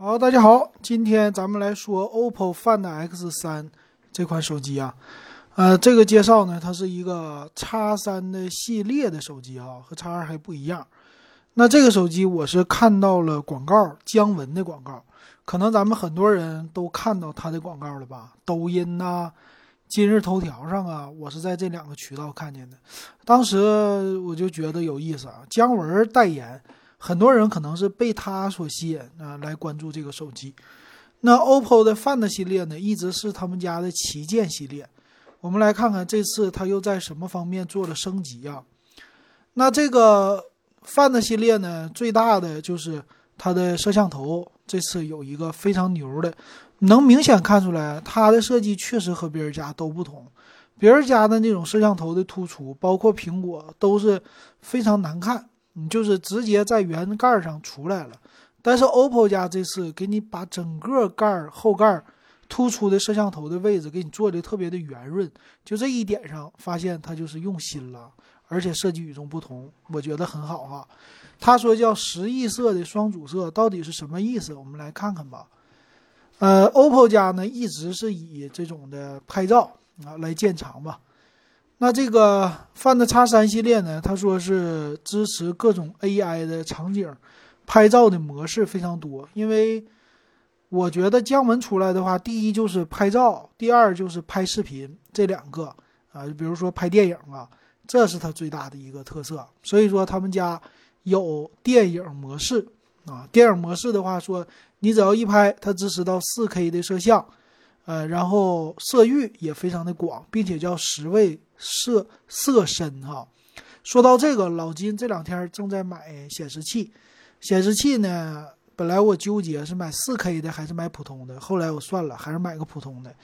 好，大家好，今天咱们来说 OPPO Find X3 这款手机啊，呃，这个介绍呢，它是一个 X3 的系列的手机啊，和 X2 还不一样。那这个手机我是看到了广告，姜文的广告，可能咱们很多人都看到他的广告了吧？抖音呐，今日头条上啊，我是在这两个渠道看见的。当时我就觉得有意思啊，姜文代言。很多人可能是被它所吸引啊，来关注这个手机。那 OPPO 的 Find 系列呢，一直是他们家的旗舰系列。我们来看看这次它又在什么方面做了升级啊？那这个 Find 系列呢，最大的就是它的摄像头，这次有一个非常牛的，能明显看出来它的设计确实和别人家都不同。别人家的那种摄像头的突出，包括苹果都是非常难看。你就是直接在圆盖上出来了，但是 OPPO 家这次给你把整个盖后盖突出的摄像头的位置给你做的特别的圆润，就这一点上发现它就是用心了，而且设计与众不同，我觉得很好哈。他说叫十亿色的双主摄到底是什么意思？我们来看看吧。呃，OPPO 家呢一直是以这种的拍照啊来见长吧。那这个 Find X3 系列呢？他说是支持各种 AI 的场景，拍照的模式非常多。因为我觉得姜文出来的话，第一就是拍照，第二就是拍视频，这两个啊，比如说拍电影啊，这是他最大的一个特色。所以说他们家有电影模式啊，电影模式的话说，你只要一拍，它支持到 4K 的摄像。呃，然后色域也非常的广，并且叫十位色色深哈。说到这个，老金这两天正在买显示器，显示器呢，本来我纠结是买四 K 的还是买普通的，后来我算了，还是买个普通的。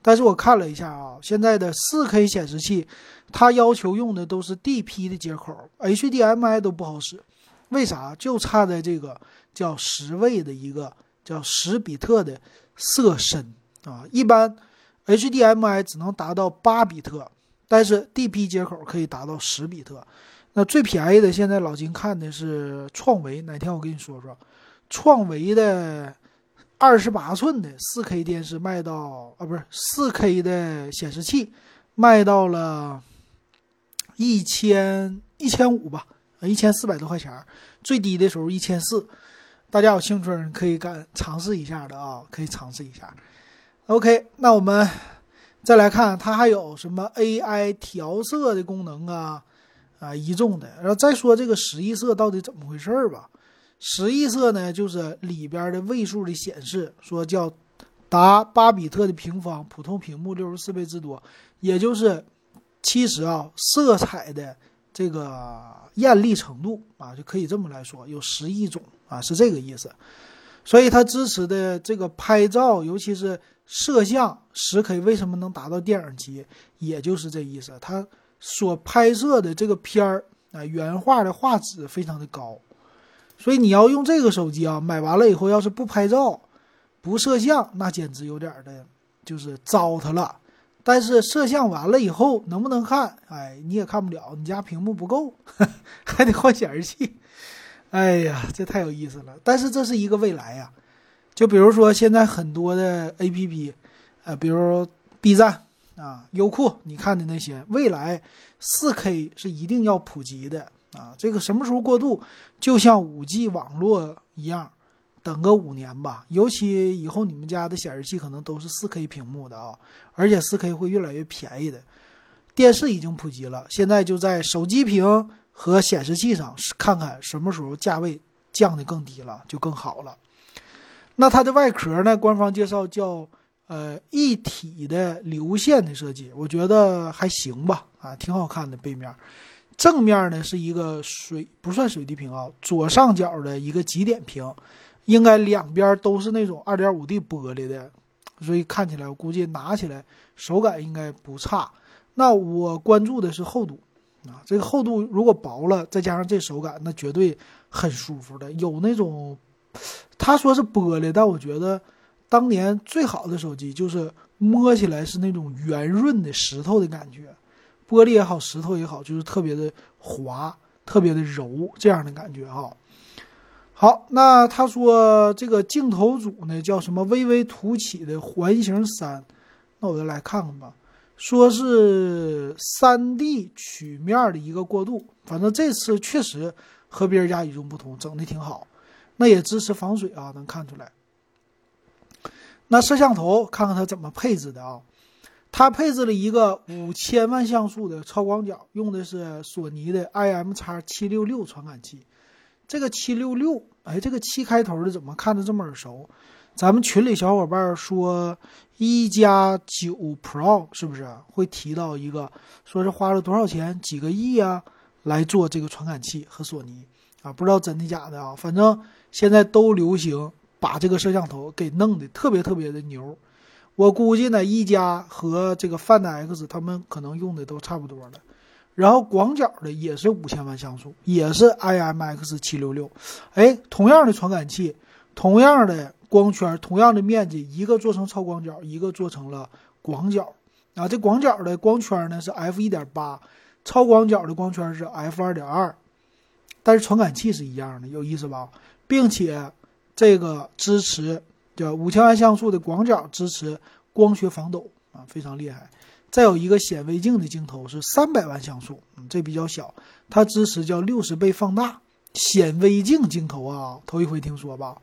但是我看了一下啊，现在的四 K 显示器，它要求用的都是 DP 的接口，HDMI 都不好使，为啥？就差在这个叫十位的一个叫十比特的色深。啊，一般 HDMI 只能达到八比特，但是 DP 接口可以达到十比特。那最便宜的，现在老金看的是创维，哪天我跟你说说，创维的二十八寸的 4K 电视卖到啊，不是 4K 的显示器卖到了一千一千五吧，一千四百多块钱，最低的时候一千四。大家有兴趣可以干尝试一下的啊，可以尝试一下。OK，那我们再来看它还有什么 AI 调色的功能啊啊一众的，然后再说这个十亿色到底怎么回事儿吧？十亿色呢，就是里边的位数的显示，说叫达八比特的平方，普通屏幕六十四倍之多，也就是其实啊色彩的这个艳丽程度啊，就可以这么来说，有十亿种啊，是这个意思。所以它支持的这个拍照，尤其是摄像十 K，为什么能达到电影级？也就是这意思。它所拍摄的这个片儿啊，原画的画质非常的高。所以你要用这个手机啊，买完了以后要是不拍照、不摄像，那简直有点的，就是糟蹋了。但是摄像完了以后能不能看？哎，你也看不了，你家屏幕不够，还得换显示器。哎呀，这太有意思了！但是这是一个未来呀，就比如说现在很多的 A P P，呃，比如 B 站啊、优酷，你看的那些，未来四 K 是一定要普及的啊。这个什么时候过渡？就像五 G 网络一样，等个五年吧。尤其以后你们家的显示器可能都是四 K 屏幕的啊，而且四 K 会越来越便宜的。电视已经普及了，现在就在手机屏。和显示器上看看什么时候价位降的更低了就更好了。那它的外壳呢？官方介绍叫呃一体的流线的设计，我觉得还行吧，啊，挺好看的。背面正面呢是一个水不算水滴屏啊，左上角的一个极点屏，应该两边都是那种二点五 D 玻璃的，所以看起来我估计拿起来手感应该不差。那我关注的是厚度。啊，这个厚度如果薄了，再加上这手感，那绝对很舒服的。有那种，他说是玻璃，但我觉得当年最好的手机就是摸起来是那种圆润的石头的感觉，玻璃也好，石头也好，就是特别的滑，特别的柔这样的感觉哈。好，那他说这个镜头组呢叫什么？微微凸起的环形三，那我就来看看吧。说是三 D 曲面的一个过渡，反正这次确实和别人家与众不同，整的挺好。那也支持防水啊，能看出来。那摄像头看看它怎么配置的啊？它配置了一个五千万像素的超广角，用的是索尼的 IMX 七六六传感器。这个七六六，哎，这个七开头的怎么看着这么耳熟？咱们群里小伙伴说一加九 Pro 是不是会提到一个，说是花了多少钱，几个亿啊，来做这个传感器和索尼啊？不知道真的假的啊？反正现在都流行把这个摄像头给弄得特别特别的牛。我估计呢，一加和这个 Find X 他们可能用的都差不多了。然后广角的也是五千万像素，也是 IMX 七六六，哎，同样的传感器，同样的光圈，同样的面积，一个做成超广角，一个做成了广角。啊，这广角的光圈呢是 f 一点八，超广角的光圈是 f 二点二，但是传感器是一样的，有意思吧？并且这个支持叫五千万像素的广角，支持光学防抖啊，非常厉害。再有一个显微镜的镜头是三百万像素，嗯，这比较小，它支持叫六十倍放大显微镜镜头啊，头一回听说吧。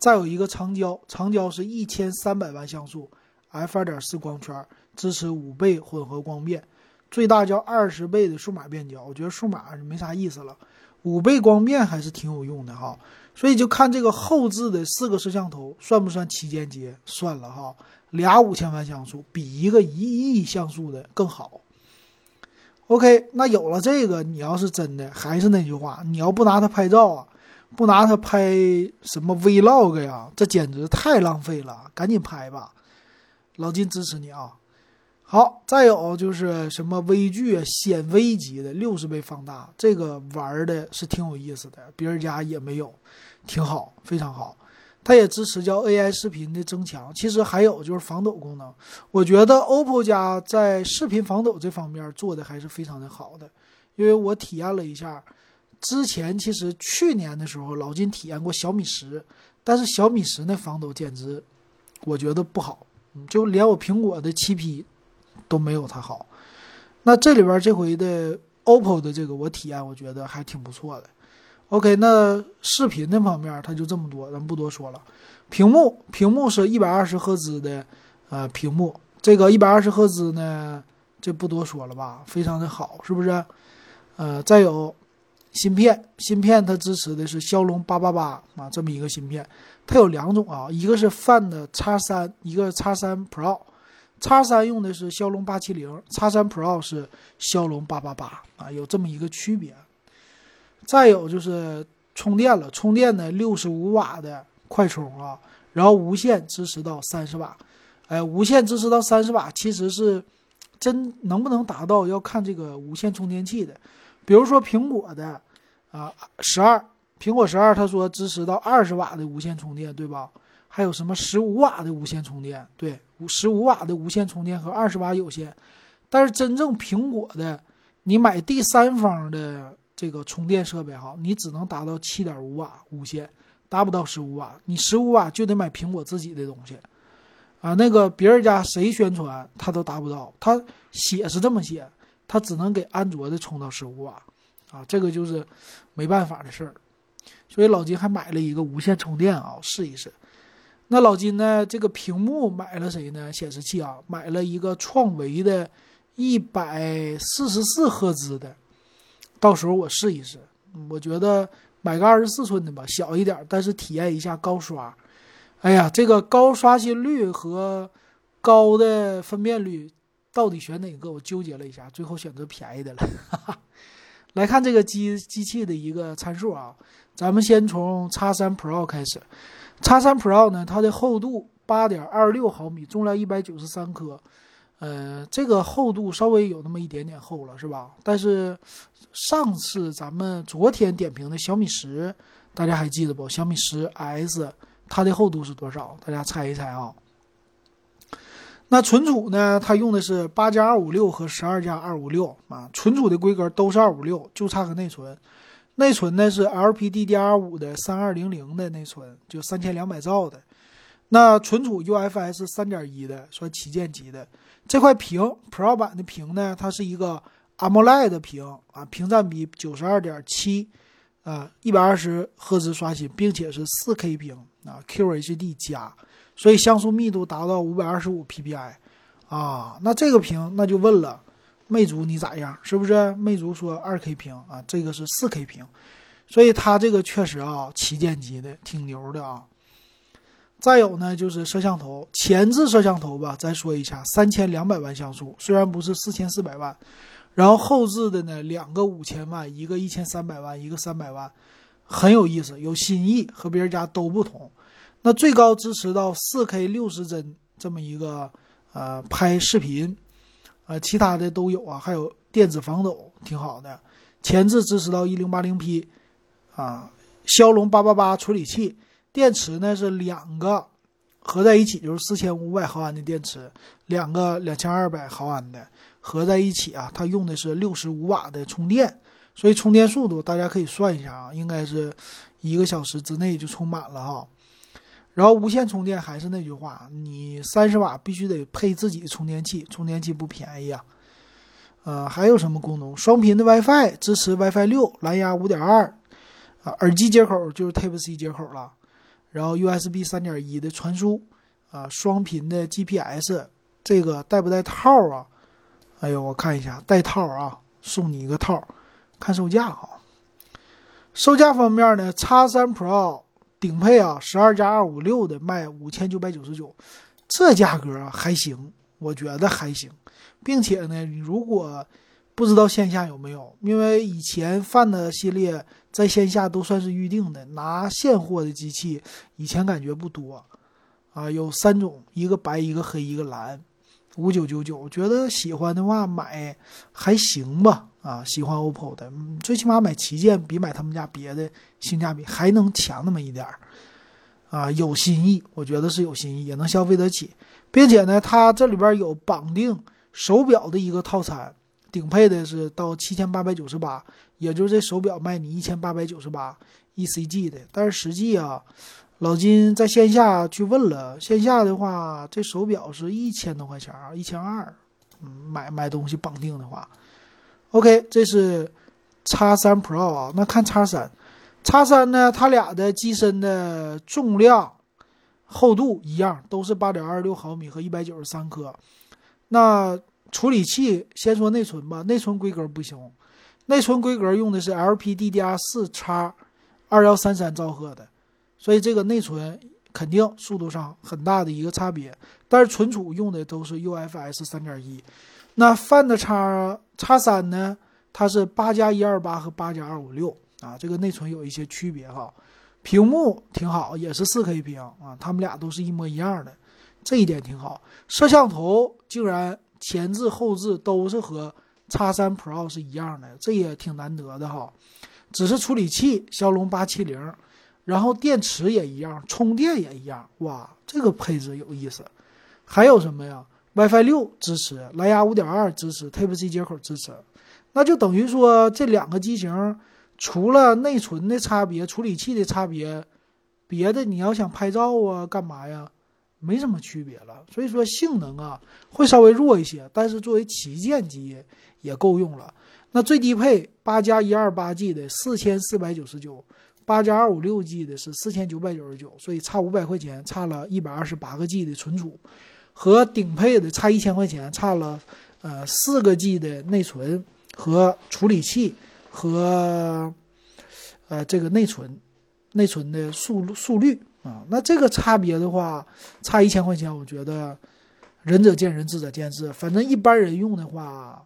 再有一个长焦，长焦是一千三百万像素，f 二点四光圈，支持五倍混合光变，最大叫二十倍的数码变焦。我觉得数码没啥意思了，五倍光变还是挺有用的哈。所以就看这个后置的四个摄像头算不算旗舰机？算了哈。俩五千万像素比一个一亿像素的更好。OK，那有了这个，你要是真的，还是那句话，你要不拿它拍照啊，不拿它拍什么 Vlog 呀，这简直太浪费了，赶紧拍吧，老金支持你啊。好，再有就是什么微距啊，显微级的六十倍放大，这个玩的是挺有意思的，别人家也没有，挺好，非常好。它也支持叫 AI 视频的增强，其实还有就是防抖功能。我觉得 OPPO 家在视频防抖这方面做的还是非常的好的，因为我体验了一下，之前其实去年的时候老金体验过小米十，但是小米十那防抖简直我觉得不好，就连我苹果的七 P 都没有它好。那这里边这回的 OPPO 的这个我体验，我觉得还挺不错的。OK，那视频那方面它就这么多，咱不多说了。屏幕，屏幕是一百二十赫兹的，呃，屏幕。这个一百二十赫兹呢，这不多说了吧，非常的好，是不是？呃，再有芯片，芯片它支持的是骁龙八八八啊，这么一个芯片。它有两种啊，一个是 Find X 三，一个 X 三 Pro。X 三用的是骁龙八七零，X 三 Pro 是骁龙八八八啊，有这么一个区别。再有就是充电了，充电的六十五瓦的快充啊，然后无线支持到三十瓦，哎，无线支持到三十瓦，其实是真能不能达到要看这个无线充电器的，比如说苹果的啊十二，苹果十二他说支持到二十瓦的无线充电，对吧？还有什么十五瓦的无线充电？对，十五瓦的无线充电和二十瓦有线，但是真正苹果的，你买第三方的。这个充电设备哈，你只能达到七点五瓦无线，达不到十五瓦。你十五瓦就得买苹果自己的东西，啊，那个别人家谁宣传他都达不到。他写是这么写，他只能给安卓的充到十五瓦，啊，这个就是没办法的事儿。所以老金还买了一个无线充电啊，试一试。那老金呢，这个屏幕买了谁呢？显示器啊，买了一个创维的，一百四十四赫兹的。到时候我试一试，我觉得买个二十四寸的吧，小一点，但是体验一下高刷。哎呀，这个高刷新率和高的分辨率到底选哪个？我纠结了一下，最后选择便宜的了。哈 哈来看这个机机器的一个参数啊，咱们先从 X 三 Pro 开始。X 三 Pro 呢，它的厚度八点二六毫米，重量一百九十三克。呃，这个厚度稍微有那么一点点厚了，是吧？但是上次咱们昨天点评的小米十，大家还记得不？小米十 S 它的厚度是多少？大家猜一猜啊。那存储呢？它用的是八加二五六和十二加二五六啊，存储的规格都是二五六，就差个内存。内存呢是 LPDDR5 的三二零零的内存，就三千两百兆的。那存储 UFS 三点一的，算旗舰级的。这块屏 Pro 版的屏呢，它是一个 AMOLED 屏啊，屏占比九十二点七，啊，一百二十赫兹刷新，并且是四 K 屏啊，QHD 加，所以像素密度达到五百二十五 PPI，啊，那这个屏那就问了，魅族你咋样？是不是？魅族说二 K 屏啊，这个是四 K 屏，所以它这个确实啊，旗舰级的，挺牛的啊。再有呢，就是摄像头前置摄像头吧。再说一下，三千两百万像素，虽然不是四千四百万。然后后置的呢，两个五千万，一个一千三百万，一个三百万，很有意思，有新意，和别人家都不同。那最高支持到四 K 六十帧这么一个呃拍视频，呃其他的都有啊，还有电子防抖，挺好的。前置支持到一零八零 P，啊，骁龙八八八处理器。电池呢是两个合在一起就是四千五百毫安的电池，两个两千二百毫安的合在一起啊，它用的是六十五瓦的充电，所以充电速度大家可以算一下啊，应该是一个小时之内就充满了哈。然后无线充电还是那句话，你三十瓦必须得配自己充电器，充电器不便宜啊。呃，还有什么功能？双频的 WiFi 支持 WiFi 六，蓝牙五点二啊，耳机接口就是 Type C 接口了。然后 USB 三点一的传输，啊，双频的 GPS，这个带不带套啊？哎呦，我看一下，带套啊，送你一个套。看售价哈，售价方面呢，叉三 Pro 顶配啊，十二加二五六的卖五千九百九十九，这价格还行，我觉得还行，并且呢，你如果不知道线下有没有，因为以前泛的系列。在线下都算是预定的，拿现货的机器以前感觉不多，啊，有三种，一个白，一个黑，一个蓝，五九九九，觉得喜欢的话买还行吧，啊，喜欢 OPPO 的，最起码买旗舰比买他们家别的性价比还能强那么一点儿，啊，有新意，我觉得是有新意，也能消费得起，并且呢，它这里边有绑定手表的一个套餐。顶配的是到七千八百九十八，也就是这手表卖你一千八百九十八，ECG 的。但是实际啊，老金在线下去问了，线下的话，这手表是一千多块钱啊，一千二。买买东西绑定的话，OK，这是叉三 Pro 啊。那看叉三，叉三呢，它俩的机身的重量、厚度一样，都是八点二六毫米和一百九十三克。那处理器先说内存吧，内存规格不行，内存规格用的是 LPDDR4 x 二幺三三兆赫的，所以这个内存肯定速度上很大的一个差别。但是存储用的都是 UFS 三点一，那 Find x 叉三呢，它是八加一二八和八加二五六啊，这个内存有一些区别哈。屏幕挺好，也是四 K 屏啊，他们俩都是一模一样的，这一点挺好。摄像头竟然。前置后置都是和叉三 Pro 是一样的，这也挺难得的哈。只是处理器骁龙八七零，然后电池也一样，充电也一样。哇，这个配置有意思。还有什么呀？WiFi 六支持，蓝牙五点二支持，Type C 接口支持。那就等于说这两个机型除了内存的差别、处理器的差别，别的你要想拍照啊，干嘛呀？没什么区别了，所以说性能啊会稍微弱一些，但是作为旗舰机也够用了。那最低配八加一二八 G 的四千四百九十九，八加二五六 G 的是四千九百九十九，所以差五百块钱，差了一百二十八个 G 的存储，和顶配的差一千块钱，差了呃四个 G 的内存和处理器和呃这个内存内存的速速率。啊，那这个差别的话，差一千块钱，我觉得仁者见仁，智者见智。反正一般人用的话，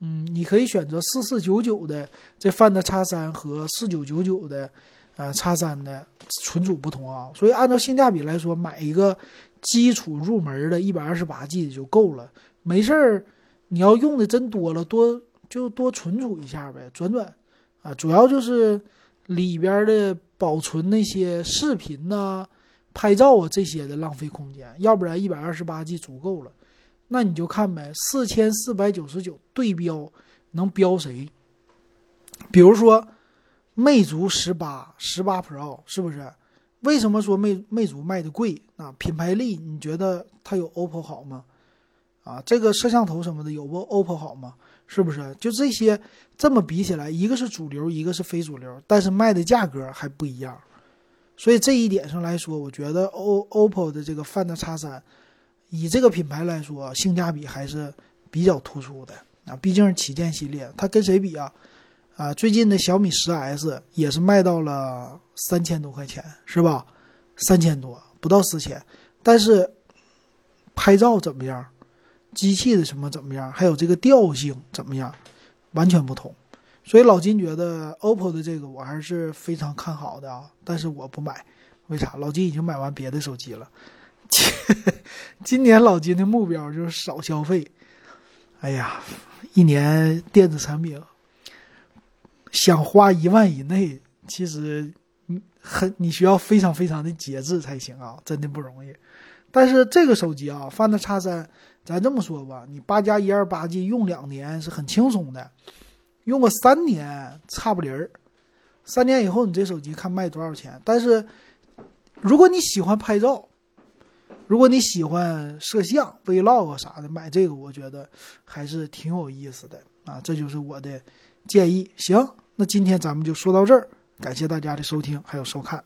嗯，你可以选择四四九九的这 Find X3 和四九九九的呃 X3 的存储不同啊。所以按照性价比来说，买一个基础入门的一百二十八 G 的就够了。没事儿，你要用的真多了，多就多存储一下呗，转转啊。主要就是里边的。保存那些视频呐、拍照啊这些的浪费空间，要不然一百二十八 G 足够了。那你就看呗，四千四百九十九对标能标谁？比如说魅族十八、十八 Pro 是不是？为什么说魅魅族卖的贵啊？品牌力，你觉得它有 OPPO 好吗？啊，这个摄像头什么的有不 OPPO 好吗？是不是？就这些这么比起来，一个是主流，一个是非主流，但是卖的价格还不一样。所以这一点上来说，我觉得 O OPPO 的这个 Find X3，以这个品牌来说，性价比还是比较突出的啊。毕竟是旗舰系列，它跟谁比啊？啊，最近的小米十 S 也是卖到了三千多块钱，是吧？三千多，不到四千。但是拍照怎么样？机器的什么怎么样？还有这个调性怎么样？完全不同。所以老金觉得 OPPO 的这个我还是非常看好的啊，但是我不买，为啥？老金已经买完别的手机了。今年老金的目标就是少消费。哎呀，一年电子产品想花一万以内，其实你很你需要非常非常的节制才行啊，真的不容易。但是这个手机啊，Find X3，咱这么说吧，你八加一二八 G 用两年是很轻松的。用个三年差不离儿，三年以后你这手机看卖多少钱？但是如果你喜欢拍照，如果你喜欢摄像、vlog 啥的，买这个我觉得还是挺有意思的啊！这就是我的建议。行，那今天咱们就说到这儿，感谢大家的收听还有收看。